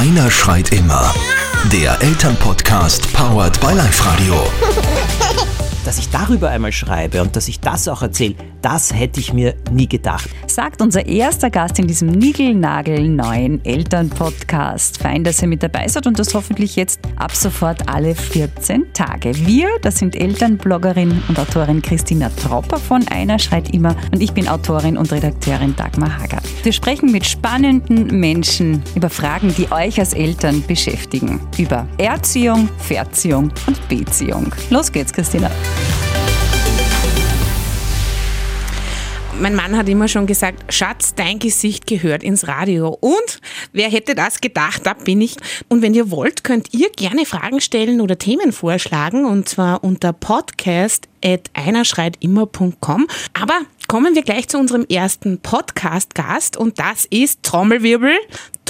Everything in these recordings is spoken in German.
Einer schreit immer. Der Elternpodcast powered by Live Radio. Dass ich darüber einmal schreibe und dass ich das auch erzähle, das hätte ich mir nie gedacht. Sagt unser erster Gast in diesem Nigelnagel-neuen Elternpodcast. Fein, dass ihr mit dabei seid und das hoffentlich jetzt ab sofort alle 14 Tage. Wir, das sind Elternbloggerin und Autorin Christina Tropper von Einer schreit immer und ich bin Autorin und Redakteurin Dagmar Hager. Wir sprechen mit spannenden Menschen über Fragen, die euch als Eltern beschäftigen. Über Erziehung, Verziehung und Beziehung. Los geht's, Christina. Mein Mann hat immer schon gesagt, Schatz, dein Gesicht gehört ins Radio. Und wer hätte das gedacht? Da bin ich. Und wenn ihr wollt, könnt ihr gerne Fragen stellen oder Themen vorschlagen. Und zwar unter podcast.einerschreitimmer.com. Aber kommen wir gleich zu unserem ersten Podcast-Gast. Und das ist Trommelwirbel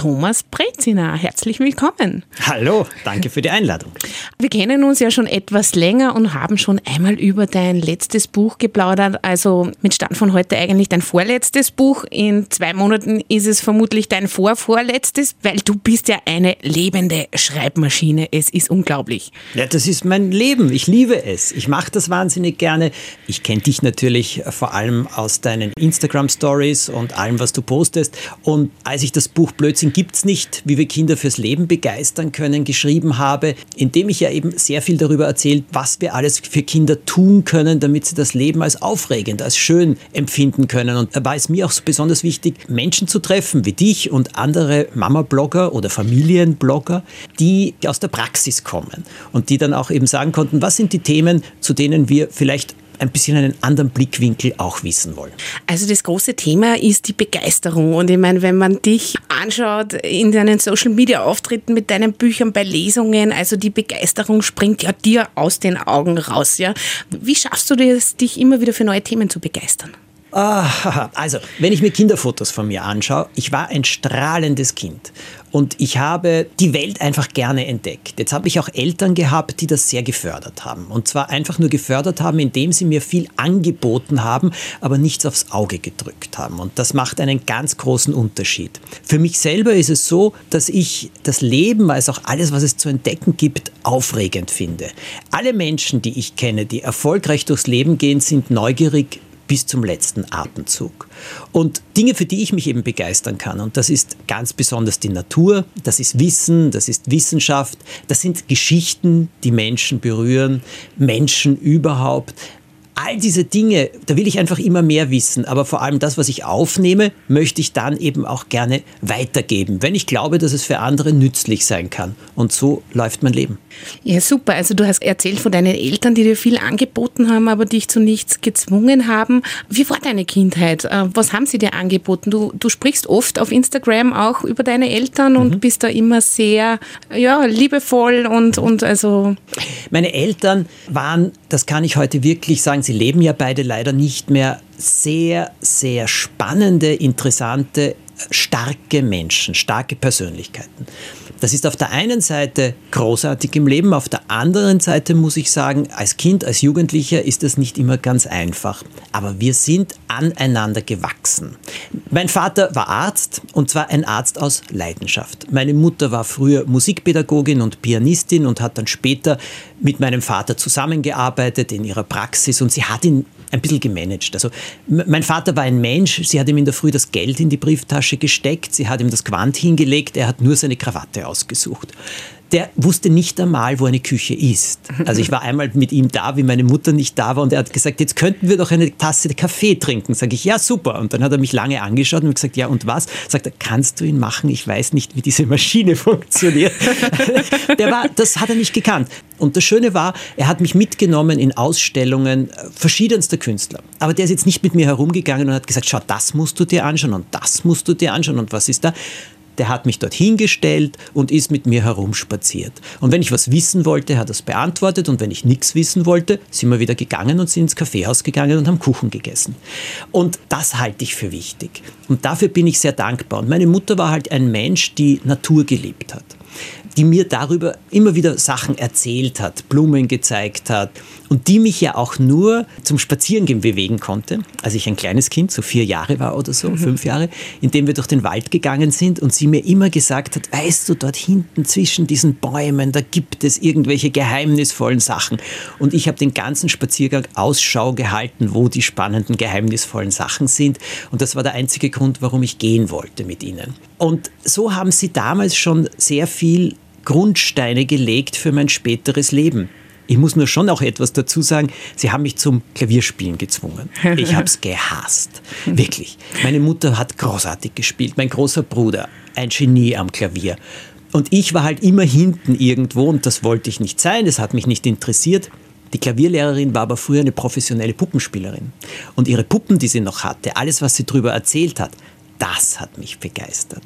Thomas Brezina. Herzlich willkommen. Hallo, danke für die Einladung. Wir kennen uns ja schon etwas länger und haben schon einmal über dein letztes Buch geplaudert. Also mit Stand von heute eigentlich dein vorletztes Buch. In zwei Monaten ist es vermutlich dein vorvorletztes, weil du bist ja eine lebende Schreibmaschine. Es ist unglaublich. Ja, das ist mein Leben. Ich liebe es. Ich mache das wahnsinnig gerne. Ich kenne dich natürlich vor allem aus deinen Instagram-Stories und allem, was du postest. Und als ich das Buch Blödsinn gibt es nicht, wie wir Kinder fürs Leben begeistern können, geschrieben habe, indem ich ja eben sehr viel darüber erzählt, was wir alles für Kinder tun können, damit sie das Leben als aufregend, als schön empfinden können. Und da war es mir auch so besonders wichtig, Menschen zu treffen, wie dich und andere Mama-Blogger oder Familienblogger, die aus der Praxis kommen und die dann auch eben sagen konnten, was sind die Themen, zu denen wir vielleicht ein bisschen einen anderen Blickwinkel auch wissen wollen. Also das große Thema ist die Begeisterung. Und ich meine, wenn man dich anschaut in deinen Social Media Auftritten mit deinen Büchern bei Lesungen, also die Begeisterung springt ja dir aus den Augen raus. Ja? Wie schaffst du das, dich immer wieder für neue Themen zu begeistern? Ah, also, wenn ich mir Kinderfotos von mir anschaue, ich war ein strahlendes Kind und ich habe die Welt einfach gerne entdeckt. Jetzt habe ich auch Eltern gehabt, die das sehr gefördert haben. Und zwar einfach nur gefördert haben, indem sie mir viel angeboten haben, aber nichts aufs Auge gedrückt haben. Und das macht einen ganz großen Unterschied. Für mich selber ist es so, dass ich das Leben, als auch alles, was es zu entdecken gibt, aufregend finde. Alle Menschen, die ich kenne, die erfolgreich durchs Leben gehen, sind neugierig, bis zum letzten Atemzug. Und Dinge, für die ich mich eben begeistern kann, und das ist ganz besonders die Natur, das ist Wissen, das ist Wissenschaft, das sind Geschichten, die Menschen berühren, Menschen überhaupt, all diese Dinge, da will ich einfach immer mehr wissen. Aber vor allem das, was ich aufnehme, möchte ich dann eben auch gerne weitergeben, wenn ich glaube, dass es für andere nützlich sein kann. Und so läuft mein Leben. Ja, super. Also du hast erzählt von deinen Eltern, die dir viel angeboten haben, aber dich zu nichts gezwungen haben. Wie war deine Kindheit? Äh, was haben sie dir angeboten? Du, du sprichst oft auf Instagram auch über deine Eltern und mhm. bist da immer sehr ja, liebevoll und, und also. Meine Eltern waren, das kann ich heute wirklich sagen, sie leben ja beide leider nicht mehr, sehr, sehr spannende, interessante, starke Menschen, starke Persönlichkeiten. Das ist auf der einen Seite großartig im Leben, auf der anderen Seite muss ich sagen, als Kind, als Jugendlicher ist das nicht immer ganz einfach. Aber wir sind aneinander gewachsen. Mein Vater war Arzt und zwar ein Arzt aus Leidenschaft. Meine Mutter war früher Musikpädagogin und Pianistin und hat dann später mit meinem Vater zusammengearbeitet in ihrer Praxis und sie hat ihn ein bisschen gemanagt. Also mein Vater war ein Mensch, sie hat ihm in der Früh das Geld in die Brieftasche gesteckt, sie hat ihm das Quant hingelegt, er hat nur seine Krawatte ausgesucht der wusste nicht einmal, wo eine Küche ist. Also ich war einmal mit ihm da, wie meine Mutter nicht da war und er hat gesagt, jetzt könnten wir doch eine Tasse Kaffee trinken. Sag ich, ja super. Und dann hat er mich lange angeschaut und gesagt, ja und was? Sagt er, kannst du ihn machen? Ich weiß nicht, wie diese Maschine funktioniert. Der war, das hat er nicht gekannt. Und das Schöne war, er hat mich mitgenommen in Ausstellungen verschiedenster Künstler. Aber der ist jetzt nicht mit mir herumgegangen und hat gesagt, schau, das musst du dir anschauen und das musst du dir anschauen und was ist da? Der hat mich dort hingestellt und ist mit mir herumspaziert. Und wenn ich was wissen wollte, hat er es beantwortet und wenn ich nichts wissen wollte, sind wir wieder gegangen und sind ins Kaffeehaus gegangen und haben Kuchen gegessen. Und das halte ich für wichtig. Und dafür bin ich sehr dankbar. Und meine Mutter war halt ein Mensch, die Natur geliebt hat. Die mir darüber immer wieder Sachen erzählt hat, Blumen gezeigt hat und die mich ja auch nur zum Spazierengehen bewegen konnte, als ich ein kleines Kind, so vier Jahre war oder so, mhm. fünf Jahre, in dem wir durch den Wald gegangen sind und sie mir immer gesagt hat, weißt du, dort hinten zwischen diesen Bäumen, da gibt es irgendwelche geheimnisvollen Sachen. Und ich habe den ganzen Spaziergang Ausschau gehalten, wo die spannenden, geheimnisvollen Sachen sind. Und das war der einzige Grund, warum ich gehen wollte mit ihnen. Und so haben sie damals schon sehr viel Grundsteine gelegt für mein späteres Leben. Ich muss nur schon auch etwas dazu sagen. Sie haben mich zum Klavierspielen gezwungen. Ich habe es gehasst. Wirklich. Meine Mutter hat großartig gespielt. Mein großer Bruder, ein Genie am Klavier. Und ich war halt immer hinten irgendwo und das wollte ich nicht sein. Das hat mich nicht interessiert. Die Klavierlehrerin war aber früher eine professionelle Puppenspielerin. Und ihre Puppen, die sie noch hatte, alles, was sie darüber erzählt hat, das hat mich begeistert.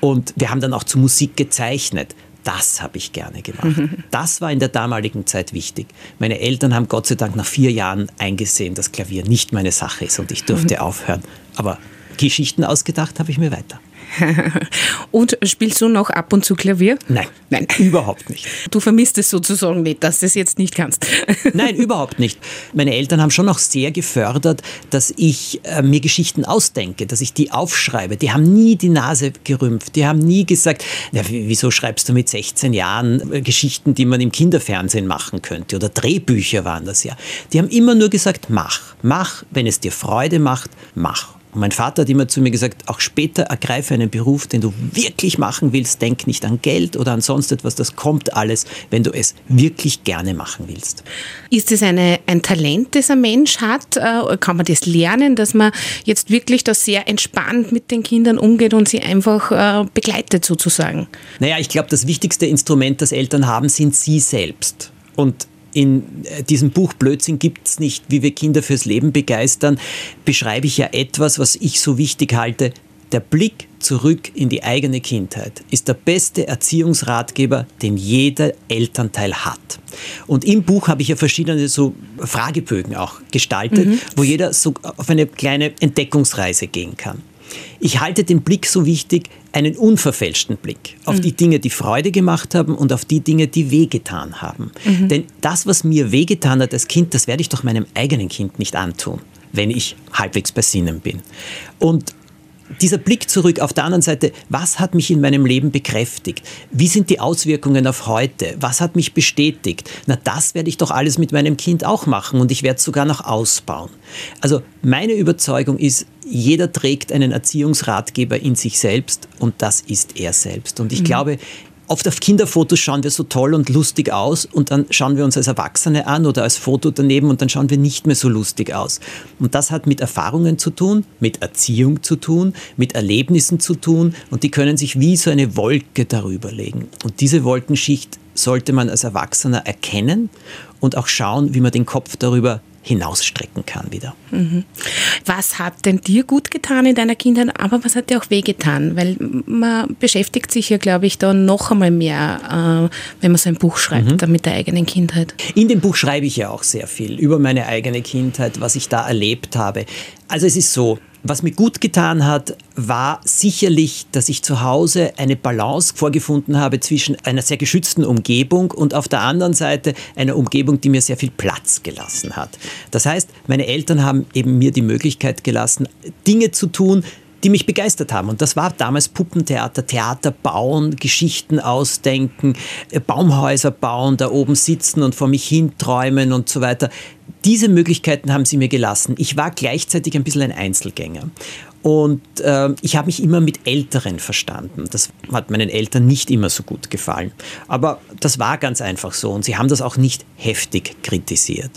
Und wir haben dann auch zu Musik gezeichnet das habe ich gerne gemacht. Das war in der damaligen Zeit wichtig. Meine Eltern haben Gott sei Dank nach vier Jahren eingesehen, dass Klavier nicht meine Sache ist und ich durfte aufhören. Aber Geschichten ausgedacht habe ich mir weiter. und spielst du noch ab und zu Klavier? Nein, nein, überhaupt nicht. Du vermisst es sozusagen nicht, dass du es jetzt nicht kannst. nein, überhaupt nicht. Meine Eltern haben schon auch sehr gefördert, dass ich äh, mir Geschichten ausdenke, dass ich die aufschreibe. Die haben nie die Nase gerümpft. Die haben nie gesagt, ja, wieso schreibst du mit 16 Jahren äh, Geschichten, die man im Kinderfernsehen machen könnte? Oder Drehbücher waren das ja. Die haben immer nur gesagt, mach, mach, wenn es dir Freude macht, mach. Mein Vater hat immer zu mir gesagt, auch später ergreife einen Beruf, den du wirklich machen willst. Denk nicht an Geld oder an sonst etwas. Das kommt alles, wenn du es wirklich gerne machen willst. Ist es eine, ein Talent, das ein Mensch hat? Äh, kann man das lernen, dass man jetzt wirklich da sehr entspannt mit den Kindern umgeht und sie einfach äh, begleitet sozusagen? Naja, ich glaube, das wichtigste Instrument, das Eltern haben, sind sie selbst. Und in äh, diesem Buch Blödsinn gibt es nicht, wie wir Kinder fürs Leben begeistern, beschreibe ich ja etwas, was ich so wichtig halte. Der Blick zurück in die eigene Kindheit ist der beste Erziehungsratgeber, den jeder Elternteil hat. Und im Buch habe ich ja verschiedene so Fragebögen auch gestaltet, mhm. wo jeder so auf eine kleine Entdeckungsreise gehen kann. Ich halte den Blick so wichtig, einen unverfälschten Blick auf mhm. die Dinge, die Freude gemacht haben und auf die Dinge, die wehgetan haben. Mhm. Denn das, was mir wehgetan hat als Kind, das werde ich doch meinem eigenen Kind nicht antun, wenn ich halbwegs bei Sinnen bin. Und dieser Blick zurück auf der anderen Seite, was hat mich in meinem Leben bekräftigt? Wie sind die Auswirkungen auf heute? Was hat mich bestätigt? Na, das werde ich doch alles mit meinem Kind auch machen und ich werde es sogar noch ausbauen. Also meine Überzeugung ist, jeder trägt einen Erziehungsratgeber in sich selbst und das ist er selbst. Und ich mhm. glaube, Oft auf Kinderfotos schauen wir so toll und lustig aus und dann schauen wir uns als Erwachsene an oder als Foto daneben und dann schauen wir nicht mehr so lustig aus. Und das hat mit Erfahrungen zu tun, mit Erziehung zu tun, mit Erlebnissen zu tun und die können sich wie so eine Wolke darüber legen. Und diese Wolkenschicht sollte man als Erwachsener erkennen und auch schauen, wie man den Kopf darüber hinausstrecken kann wieder. Mhm. Was hat denn dir gut getan in deiner Kindheit, aber was hat dir auch wehgetan? Weil man beschäftigt sich ja, glaube ich, da noch einmal mehr, äh, wenn man so ein Buch schreibt, mhm. mit der eigenen Kindheit. In dem Buch schreibe ich ja auch sehr viel über meine eigene Kindheit, was ich da erlebt habe. Also es ist so, was mir gut getan hat, war sicherlich, dass ich zu Hause eine Balance vorgefunden habe zwischen einer sehr geschützten Umgebung und auf der anderen Seite einer Umgebung, die mir sehr viel Platz gelassen hat. Das heißt, meine Eltern haben eben mir die Möglichkeit gelassen, Dinge zu tun, die mich begeistert haben. Und das war damals Puppentheater, Theater bauen, Geschichten ausdenken, äh, Baumhäuser bauen, da oben sitzen und vor mich hin träumen und so weiter. Diese Möglichkeiten haben sie mir gelassen. Ich war gleichzeitig ein bisschen ein Einzelgänger. Und äh, ich habe mich immer mit Älteren verstanden. Das hat meinen Eltern nicht immer so gut gefallen. Aber das war ganz einfach so und sie haben das auch nicht heftig kritisiert.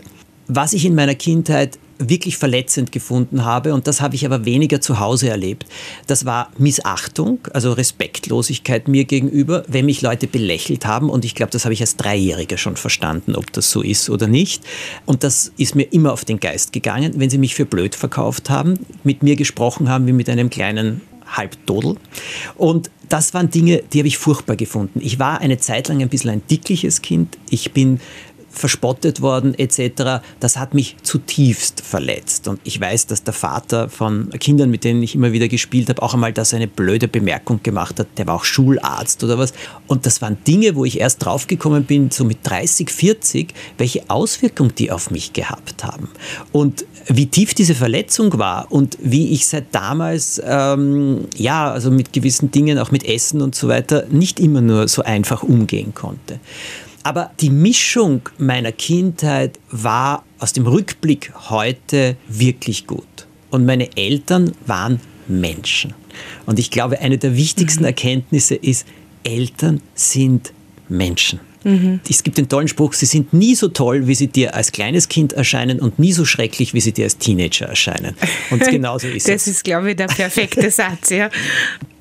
Was ich in meiner Kindheit wirklich verletzend gefunden habe, und das habe ich aber weniger zu Hause erlebt, das war Missachtung, also Respektlosigkeit mir gegenüber, wenn mich Leute belächelt haben. Und ich glaube, das habe ich als Dreijähriger schon verstanden, ob das so ist oder nicht. Und das ist mir immer auf den Geist gegangen, wenn sie mich für blöd verkauft haben, mit mir gesprochen haben wie mit einem kleinen Halbdodel. Und das waren Dinge, die habe ich furchtbar gefunden. Ich war eine Zeit lang ein bisschen ein dickliches Kind. Ich bin verspottet worden etc. Das hat mich zutiefst verletzt. Und ich weiß, dass der Vater von Kindern, mit denen ich immer wieder gespielt habe, auch einmal da so eine blöde Bemerkung gemacht hat. Der war auch Schularzt oder was. Und das waren Dinge, wo ich erst draufgekommen bin, so mit 30, 40, welche Auswirkung die auf mich gehabt haben. Und wie tief diese Verletzung war und wie ich seit damals, ähm, ja, also mit gewissen Dingen, auch mit Essen und so weiter, nicht immer nur so einfach umgehen konnte. Aber die Mischung meiner Kindheit war aus dem Rückblick heute wirklich gut. Und meine Eltern waren Menschen. Und ich glaube, eine der wichtigsten mhm. Erkenntnisse ist, Eltern sind Menschen. Mhm. Es gibt den tollen Spruch, sie sind nie so toll, wie sie dir als kleines Kind erscheinen und nie so schrecklich, wie sie dir als Teenager erscheinen. Und genauso ist das es. Das ist, glaube ich, der perfekte Satz. Ja.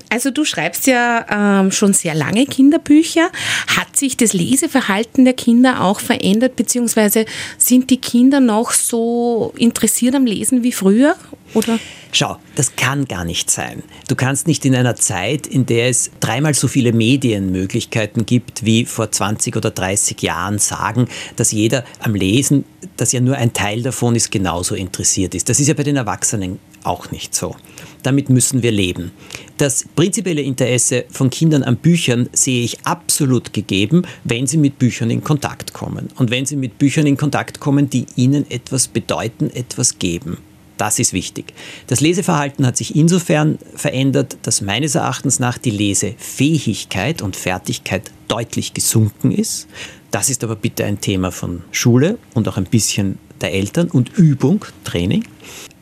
Also du schreibst ja ähm, schon sehr lange Kinderbücher. Hat sich das Leseverhalten der Kinder auch verändert, beziehungsweise sind die Kinder noch so interessiert am Lesen wie früher? Oder? Schau, das kann gar nicht sein. Du kannst nicht in einer Zeit, in der es dreimal so viele Medienmöglichkeiten gibt wie vor 20 oder 30 Jahren, sagen, dass jeder am Lesen, dass ja nur ein Teil davon ist, genauso interessiert ist. Das ist ja bei den Erwachsenen auch nicht so. Damit müssen wir leben. Das prinzipielle Interesse von Kindern an Büchern sehe ich absolut gegeben, wenn sie mit Büchern in Kontakt kommen. Und wenn sie mit Büchern in Kontakt kommen, die ihnen etwas bedeuten, etwas geben. Das ist wichtig. Das Leseverhalten hat sich insofern verändert, dass meines Erachtens nach die Lesefähigkeit und Fertigkeit deutlich gesunken ist. Das ist aber bitte ein Thema von Schule und auch ein bisschen der Eltern und Übung, Training.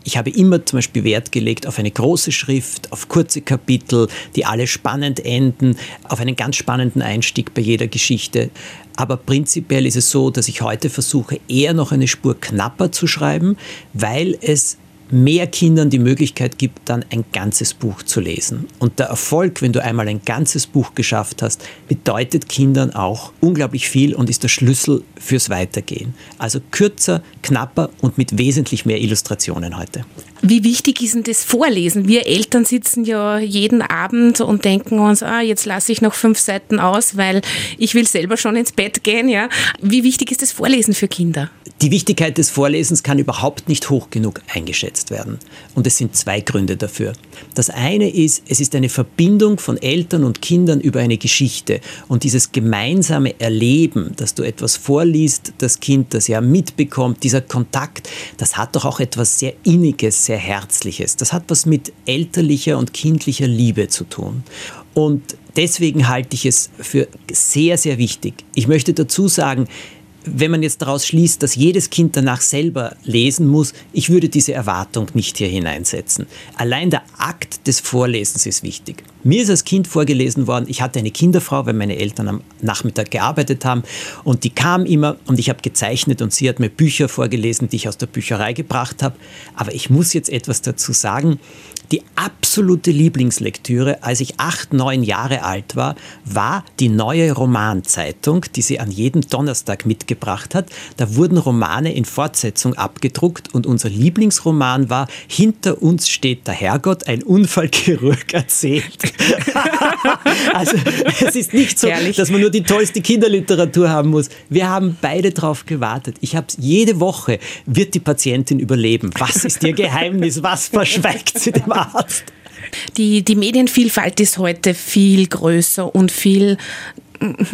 Ich habe immer zum Beispiel Wert gelegt auf eine große Schrift, auf kurze Kapitel, die alle spannend enden, auf einen ganz spannenden Einstieg bei jeder Geschichte. Aber prinzipiell ist es so, dass ich heute versuche, eher noch eine Spur knapper zu schreiben, weil es mehr Kindern die Möglichkeit gibt, dann ein ganzes Buch zu lesen. Und der Erfolg, wenn du einmal ein ganzes Buch geschafft hast, bedeutet Kindern auch unglaublich viel und ist der Schlüssel fürs Weitergehen. Also kürzer, knapper und mit wesentlich mehr Illustrationen heute. Wie wichtig ist denn das Vorlesen? Wir Eltern sitzen ja jeden Abend und denken uns, ah, jetzt lasse ich noch fünf Seiten aus, weil ich will selber schon ins Bett gehen. Ja? Wie wichtig ist das Vorlesen für Kinder? Die Wichtigkeit des Vorlesens kann überhaupt nicht hoch genug eingeschätzt werden. Und es sind zwei Gründe dafür. Das eine ist, es ist eine Verbindung von Eltern und Kindern über eine Geschichte. Und dieses gemeinsame Erleben, dass du etwas vorliest, das Kind das ja mitbekommt, dieser Kontakt, das hat doch auch etwas sehr Inniges, sehr Herzliches. Das hat was mit elterlicher und kindlicher Liebe zu tun. Und deswegen halte ich es für sehr, sehr wichtig. Ich möchte dazu sagen, wenn man jetzt daraus schließt, dass jedes Kind danach selber lesen muss, ich würde diese Erwartung nicht hier hineinsetzen. Allein der Akt des Vorlesens ist wichtig. Mir ist als Kind vorgelesen worden, ich hatte eine Kinderfrau, weil meine Eltern am Nachmittag gearbeitet haben und die kam immer und ich habe gezeichnet und sie hat mir Bücher vorgelesen, die ich aus der Bücherei gebracht habe. Aber ich muss jetzt etwas dazu sagen. Die absolute Lieblingslektüre, als ich acht, neun Jahre alt war, war die neue Romanzeitung, die sie an jedem Donnerstag mitgebracht hat. Da wurden Romane in Fortsetzung abgedruckt und unser Lieblingsroman war Hinter uns steht der Herrgott, ein Unfallchirurg erzählt. also es ist nicht so, Herrlich. dass man nur die tollste Kinderliteratur haben muss. Wir haben beide darauf gewartet. Ich habe jede Woche wird die Patientin überleben. Was ist ihr Geheimnis? Was verschweigt sie dem Arzt? Die, die Medienvielfalt ist heute viel größer und viel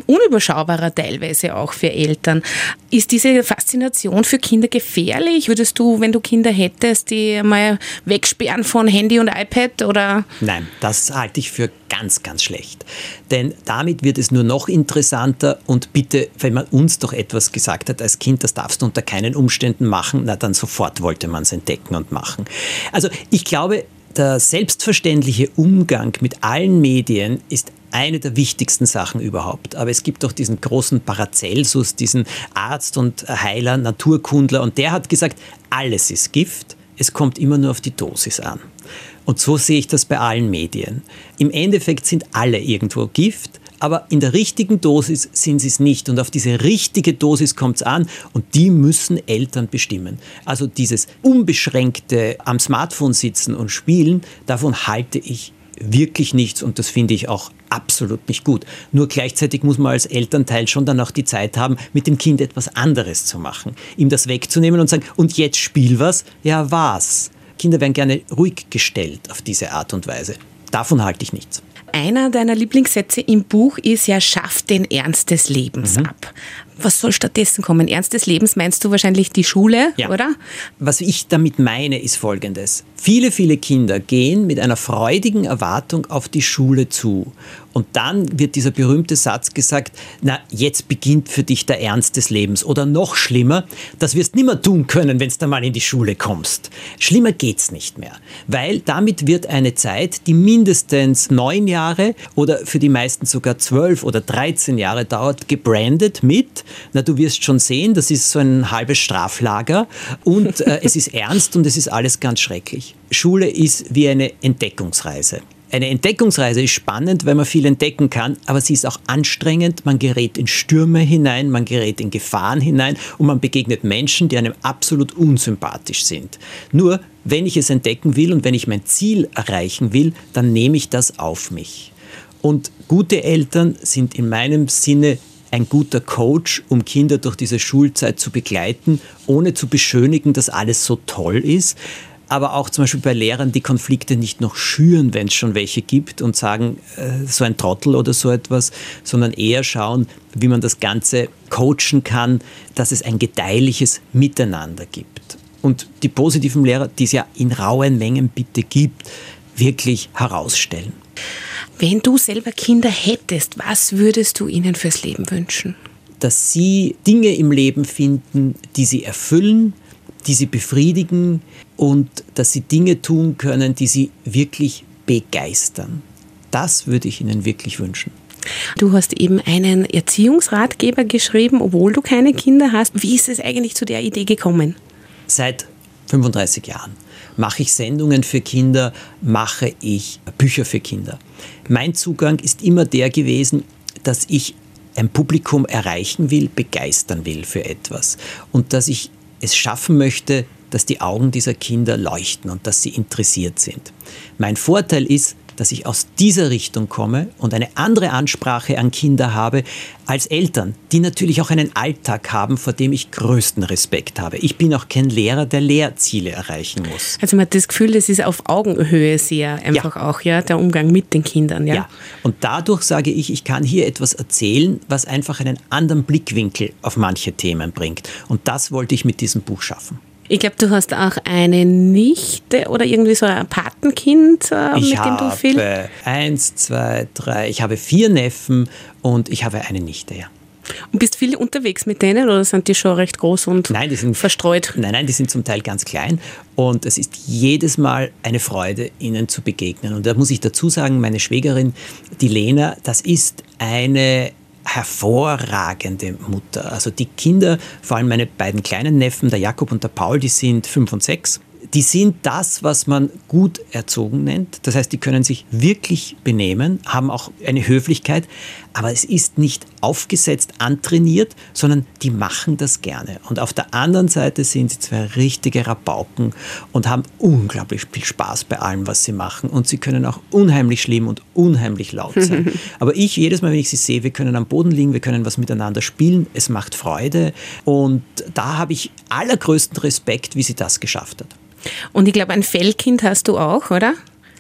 unüberschaubarer teilweise auch für Eltern. Ist diese Faszination für Kinder gefährlich? Würdest du, wenn du Kinder hättest, die mal wegsperren von Handy und iPad oder? Nein, das halte ich für ganz, ganz schlecht. Denn damit wird es nur noch interessanter und bitte, wenn man uns doch etwas gesagt hat als Kind, das darfst du unter keinen Umständen machen, na dann sofort wollte man es entdecken und machen. Also ich glaube, der selbstverständliche Umgang mit allen Medien ist eine der wichtigsten Sachen überhaupt. Aber es gibt doch diesen großen Paracelsus, diesen Arzt und Heiler, Naturkundler, und der hat gesagt, alles ist Gift, es kommt immer nur auf die Dosis an. Und so sehe ich das bei allen Medien. Im Endeffekt sind alle irgendwo Gift, aber in der richtigen Dosis sind sie es nicht. Und auf diese richtige Dosis kommt es an und die müssen Eltern bestimmen. Also dieses unbeschränkte am Smartphone sitzen und spielen, davon halte ich wirklich nichts und das finde ich auch absolut nicht gut. Nur gleichzeitig muss man als Elternteil schon dann auch die Zeit haben, mit dem Kind etwas anderes zu machen. Ihm das wegzunehmen und sagen, und jetzt spiel was? Ja, was? Kinder werden gerne ruhig gestellt auf diese Art und Weise. Davon halte ich nichts. Einer deiner Lieblingssätze im Buch ist ja, schaff den Ernst des Lebens mhm. ab. Was soll stattdessen kommen? Ernst des Lebens meinst du wahrscheinlich die Schule, ja. oder? Was ich damit meine, ist Folgendes. Viele, viele Kinder gehen mit einer freudigen Erwartung auf die Schule zu. Und dann wird dieser berühmte Satz gesagt, na, jetzt beginnt für dich der Ernst des Lebens. Oder noch schlimmer, das wirst nimmer tun können, wenn du dann mal in die Schule kommst. Schlimmer geht's nicht mehr. Weil damit wird eine Zeit, die mindestens neun Jahre oder für die meisten sogar zwölf oder dreizehn Jahre dauert, gebrandet mit na du wirst schon sehen, das ist so ein halbes Straflager und äh, es ist ernst und es ist alles ganz schrecklich. Schule ist wie eine Entdeckungsreise. Eine Entdeckungsreise ist spannend, weil man viel entdecken kann, aber sie ist auch anstrengend. Man gerät in Stürme hinein, man gerät in Gefahren hinein und man begegnet Menschen, die einem absolut unsympathisch sind. Nur, wenn ich es entdecken will und wenn ich mein Ziel erreichen will, dann nehme ich das auf mich. Und gute Eltern sind in meinem Sinne ein guter Coach, um Kinder durch diese Schulzeit zu begleiten, ohne zu beschönigen, dass alles so toll ist. Aber auch zum Beispiel bei Lehrern, die Konflikte nicht noch schüren, wenn es schon welche gibt und sagen, äh, so ein Trottel oder so etwas, sondern eher schauen, wie man das Ganze coachen kann, dass es ein gedeihliches Miteinander gibt. Und die positiven Lehrer, die es ja in rauen Mengen bitte gibt, wirklich herausstellen. Wenn du selber Kinder hättest, was würdest du ihnen fürs Leben wünschen? Dass sie Dinge im Leben finden, die sie erfüllen, die sie befriedigen und dass sie Dinge tun können, die sie wirklich begeistern. Das würde ich ihnen wirklich wünschen. Du hast eben einen Erziehungsratgeber geschrieben, obwohl du keine Kinder hast. Wie ist es eigentlich zu der Idee gekommen? Seit 35 Jahren mache ich Sendungen für Kinder, mache ich Bücher für Kinder. Mein Zugang ist immer der gewesen, dass ich ein Publikum erreichen will, begeistern will für etwas und dass ich es schaffen möchte, dass die Augen dieser Kinder leuchten und dass sie interessiert sind. Mein Vorteil ist, dass ich aus dieser Richtung komme und eine andere Ansprache an Kinder habe als Eltern, die natürlich auch einen Alltag haben, vor dem ich größten Respekt habe. Ich bin auch kein Lehrer, der Lehrziele erreichen muss. Also man hat das Gefühl, das ist auf Augenhöhe sehr einfach ja. auch, ja, der Umgang mit den Kindern. Ja? ja, und dadurch sage ich, ich kann hier etwas erzählen, was einfach einen anderen Blickwinkel auf manche Themen bringt. Und das wollte ich mit diesem Buch schaffen. Ich glaube, du hast auch eine Nichte oder irgendwie so ein Patenkind, äh, mit dem du viel. Ich habe eins, zwei, drei, ich habe vier Neffen und ich habe eine Nichte, ja. Und bist viel unterwegs mit denen oder sind die schon recht groß und nein, die sind, verstreut? Nein, nein, die sind zum Teil ganz klein und es ist jedes Mal eine Freude, ihnen zu begegnen. Und da muss ich dazu sagen, meine Schwägerin, die Lena, das ist eine hervorragende Mutter. Also die Kinder, vor allem meine beiden kleinen Neffen, der Jakob und der Paul, die sind fünf und sechs die sind das, was man gut erzogen nennt. Das heißt, die können sich wirklich benehmen, haben auch eine Höflichkeit, aber es ist nicht aufgesetzt, antrainiert, sondern die machen das gerne. Und auf der anderen Seite sind sie zwei richtige Rabauken und haben unglaublich viel Spaß bei allem, was sie machen. Und sie können auch unheimlich schlimm und unheimlich laut sein. aber ich, jedes Mal, wenn ich sie sehe, wir können am Boden liegen, wir können was miteinander spielen, es macht Freude. Und da habe ich allergrößten Respekt, wie sie das geschafft hat. Und ich glaube, ein Fellkind hast du auch, oder?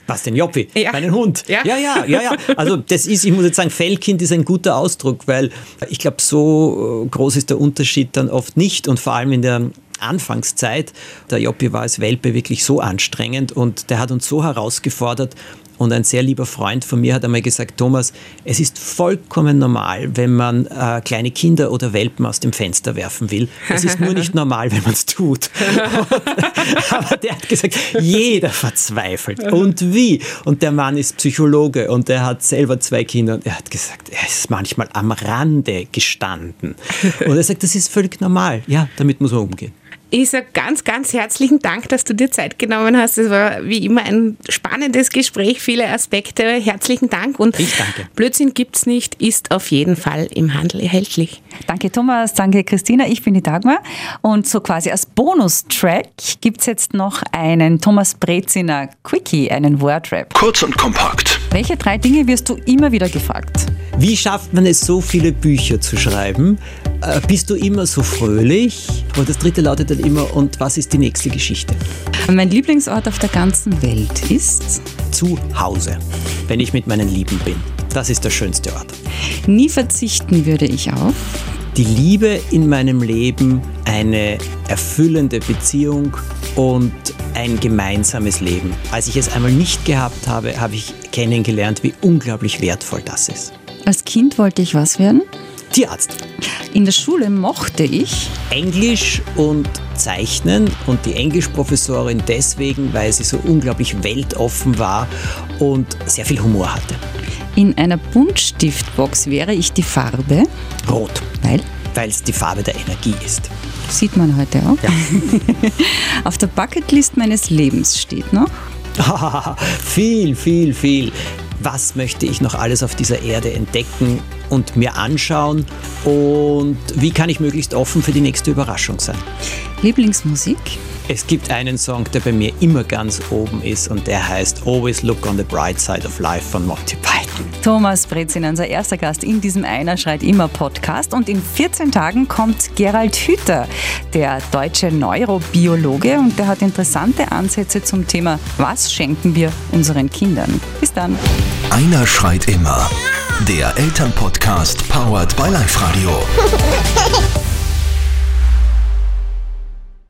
Was denn Joppi? Ja. Meinen Hund? Ja. ja, ja, ja, ja. Also das ist, ich muss jetzt sagen, Fellkind ist ein guter Ausdruck, weil ich glaube, so äh, groß ist der Unterschied dann oft nicht und vor allem in der Anfangszeit, der Joppi war als Welpe wirklich so anstrengend und der hat uns so herausgefordert und ein sehr lieber Freund von mir hat einmal gesagt, Thomas, es ist vollkommen normal, wenn man äh, kleine Kinder oder Welpen aus dem Fenster werfen will. Es ist nur nicht normal, wenn man es tut. aber der hat gesagt, jeder verzweifelt. Und wie? Und der Mann ist Psychologe und er hat selber zwei Kinder und er hat gesagt, er ist manchmal am Rande gestanden. Und er sagt, das ist völlig normal. Ja, damit muss man umgehen. Ich sage ganz, ganz herzlichen Dank, dass du dir Zeit genommen hast. Es war wie immer ein spannendes Gespräch, viele Aspekte. Herzlichen Dank. Und Ich danke. Blödsinn gibt's nicht, ist auf jeden Fall im Handel erhältlich. Danke Thomas, danke Christina, ich bin die Dagmar. Und so quasi als Bonustrack gibt's jetzt noch einen Thomas Breziner Quickie, einen Wordrap. Kurz und kompakt. Welche drei Dinge wirst du immer wieder gefragt? Wie schafft man es, so viele Bücher zu schreiben? Äh, bist du immer so fröhlich? Und das dritte lautet dann immer, und was ist die nächste Geschichte? Mein Lieblingsort auf der ganzen Welt ist Zu Hause, wenn ich mit meinen Lieben bin. Das ist der schönste Ort. nie verzichten würde ich auf. Die Liebe in meinem Leben, eine erfüllende Beziehung und ein gemeinsames Leben. Als ich es einmal nicht gehabt habe, habe ich kennengelernt, wie unglaublich wertvoll das ist. Als Kind wollte ich was werden. Tierarzt. In der Schule mochte ich Englisch und Zeichnen und die Englischprofessorin deswegen, weil sie so unglaublich weltoffen war und sehr viel Humor hatte. in einer Buntstiftbox wäre ich die Farbe, Rot, weil weil es die Farbe der Energie ist. sieht man heute auch. Auf der Bucketlist meines Lebens steht noch viel, viel, viel. Was möchte ich noch alles auf dieser Erde entdecken und mir anschauen? Und wie kann ich möglichst offen für die nächste Überraschung sein? Lieblingsmusik. Es gibt einen Song, der bei mir immer ganz oben ist und der heißt Always Look on the Bright Side of Life von Monty Python. Thomas Brezin, unser erster Gast in diesem Einer schreit immer Podcast. Und in 14 Tagen kommt Gerald Hüther, der deutsche Neurobiologe. Und der hat interessante Ansätze zum Thema, was schenken wir unseren Kindern. Bis dann. Einer schreit immer. Der Elternpodcast Powered by Life Radio.